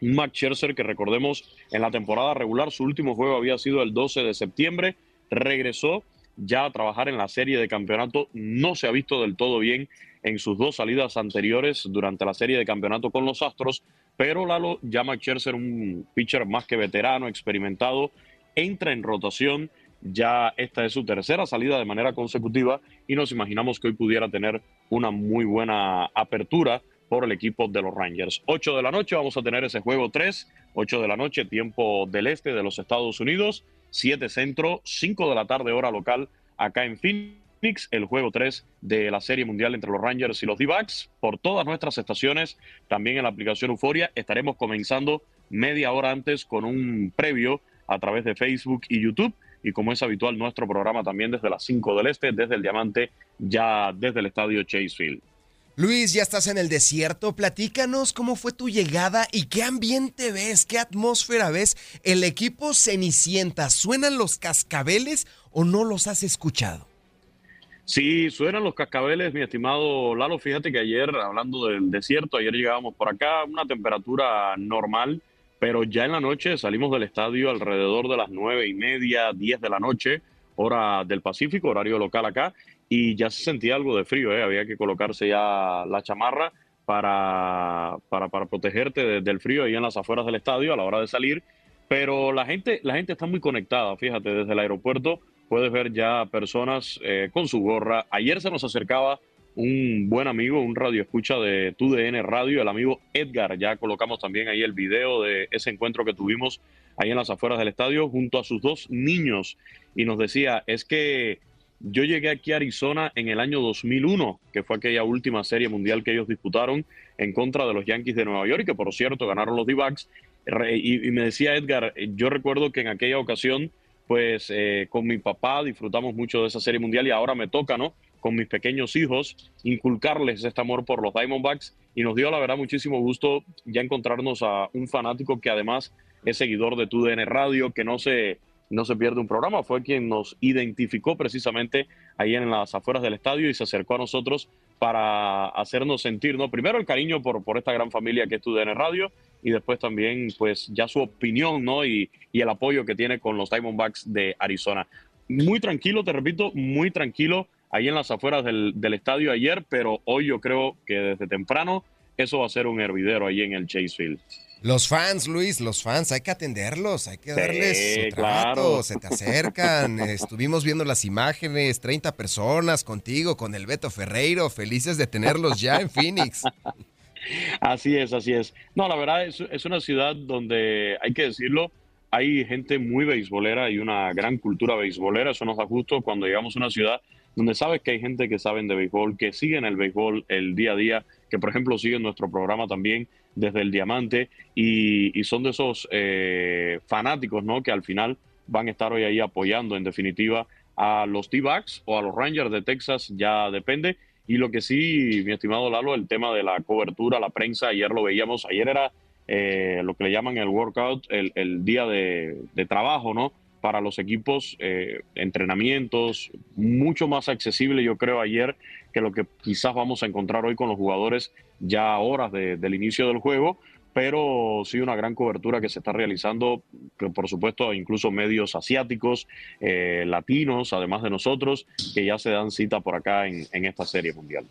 Max Scherzer que recordemos en la temporada regular su último juego había sido el 12 de septiembre, regresó ya a trabajar en la serie de campeonato. No se ha visto del todo bien en sus dos salidas anteriores durante la serie de campeonato con los Astros, pero Lalo llama a Scherzer un pitcher más que veterano, experimentado, entra en rotación. Ya esta es su tercera salida de manera consecutiva y nos imaginamos que hoy pudiera tener una muy buena apertura por el equipo de los Rangers. 8 de la noche vamos a tener ese juego 3, 8 de la noche, tiempo del este de los Estados Unidos. 7 centro, 5 de la tarde hora local acá en Phoenix, el juego 3 de la Serie Mundial entre los Rangers y los D-Backs. Por todas nuestras estaciones, también en la aplicación Euforia, estaremos comenzando media hora antes con un previo a través de Facebook y YouTube. Y como es habitual, nuestro programa también desde las 5 del Este, desde el Diamante, ya desde el estadio Chase Field. Luis, ya estás en el desierto. Platícanos cómo fue tu llegada y qué ambiente ves, qué atmósfera ves. El equipo Cenicienta, ¿suenan los cascabeles o no los has escuchado? Sí, suenan los cascabeles, mi estimado Lalo. Fíjate que ayer, hablando del desierto, ayer llegábamos por acá, una temperatura normal, pero ya en la noche salimos del estadio alrededor de las nueve y media, diez de la noche, hora del Pacífico, horario local acá, y ya se sentía algo de frío, ¿eh? había que colocarse ya la chamarra para, para, para protegerte del frío ahí en las afueras del estadio a la hora de salir. Pero la gente, la gente está muy conectada, fíjate, desde el aeropuerto puedes ver ya personas eh, con su gorra. Ayer se nos acercaba un buen amigo, un radio escucha de TUDN Radio, el amigo Edgar. Ya colocamos también ahí el video de ese encuentro que tuvimos ahí en las afueras del estadio junto a sus dos niños. Y nos decía, es que yo llegué aquí a Arizona en el año 2001, que fue aquella última serie mundial que ellos disputaron en contra de los Yankees de Nueva York que por cierto ganaron los D-Backs. Y, me decía Edgar, yo recuerdo que en aquella ocasión, pues eh, con mi papá disfrutamos mucho de esa serie mundial y ahora me toca, ¿no? Con mis pequeños hijos, inculcarles este amor por los Diamondbacks y nos dio la verdad muchísimo gusto ya encontrarnos a un fanático que además es seguidor de TUDN Radio, que no se no se pierde un programa, fue quien nos identificó precisamente ahí en las afueras del estadio y se acercó a nosotros para hacernos sentir, ¿no? Primero el cariño por, por esta gran familia que es TUDN Radio y después también pues ya su opinión, ¿no? Y, y el apoyo que tiene con los Diamondbacks de Arizona. Muy tranquilo, te repito, muy tranquilo ahí en las afueras del, del estadio ayer, pero hoy yo creo que desde temprano eso va a ser un hervidero ahí en el Chase Field. Los fans, Luis, los fans, hay que atenderlos, hay que darles su trato, se te acercan. Estuvimos viendo las imágenes, 30 personas contigo, con el Beto Ferreiro, felices de tenerlos ya en Phoenix. Así es, así es. No, la verdad es, es una ciudad donde, hay que decirlo, hay gente muy beisbolera y una gran cultura beisbolera. Eso nos da gusto cuando llegamos a una ciudad donde sabes que hay gente que saben de béisbol, que siguen el béisbol el día a día, que por ejemplo siguen nuestro programa también desde el Diamante y, son de esos eh, fanáticos ¿no? que al final van a estar hoy ahí apoyando en definitiva a los T-Backs o a los Rangers de Texas, ya depende. Y lo que sí, mi estimado Lalo, el tema de la cobertura, la prensa, ayer lo veíamos, ayer era eh, lo que le llaman el workout, el, día de, de, trabajo, ¿no? Para los equipos, eh, entrenamientos, mucho más accesible, yo creo, ayer que lo que quizás vamos a encontrar hoy con los jugadores ya a horas del inicio del juego, pero sí una gran cobertura que se está realizando, que por supuesto incluso medios asiáticos, eh, latinos, además de nosotros, que ya se dan cita por acá en esta serie mundial.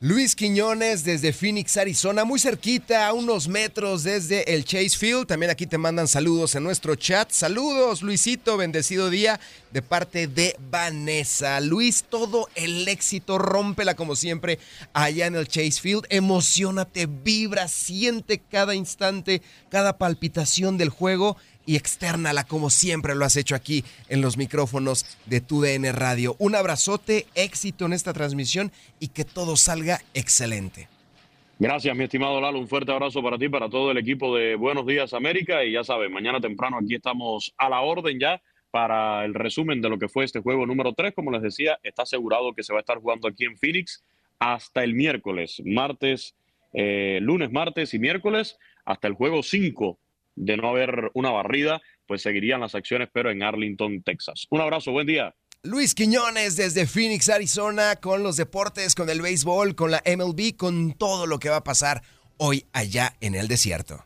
Luis Quiñones desde Phoenix, Arizona, muy cerquita, a unos metros desde el Chase Field. También aquí te mandan saludos en nuestro chat. Saludos, Luisito, bendecido día de parte de Vanessa. Luis, todo el éxito, rómpela como siempre allá en el Chase Field. Emocionate, vibra, siente cada instante, cada palpitación del juego y externala como siempre lo has hecho aquí en los micrófonos de tu DN Radio. Un abrazote, éxito en esta transmisión y que todo salga excelente. Gracias, mi estimado Lalo. Un fuerte abrazo para ti, para todo el equipo de Buenos Días América. Y ya sabes, mañana temprano aquí estamos a la orden ya para el resumen de lo que fue este juego número 3. Como les decía, está asegurado que se va a estar jugando aquí en Phoenix hasta el miércoles, martes, eh, lunes, martes y miércoles, hasta el juego 5 de no haber una barrida, pues seguirían las acciones, pero en Arlington, Texas. Un abrazo, buen día. Luis Quiñones desde Phoenix, Arizona, con los deportes, con el béisbol, con la MLB, con todo lo que va a pasar hoy allá en el desierto.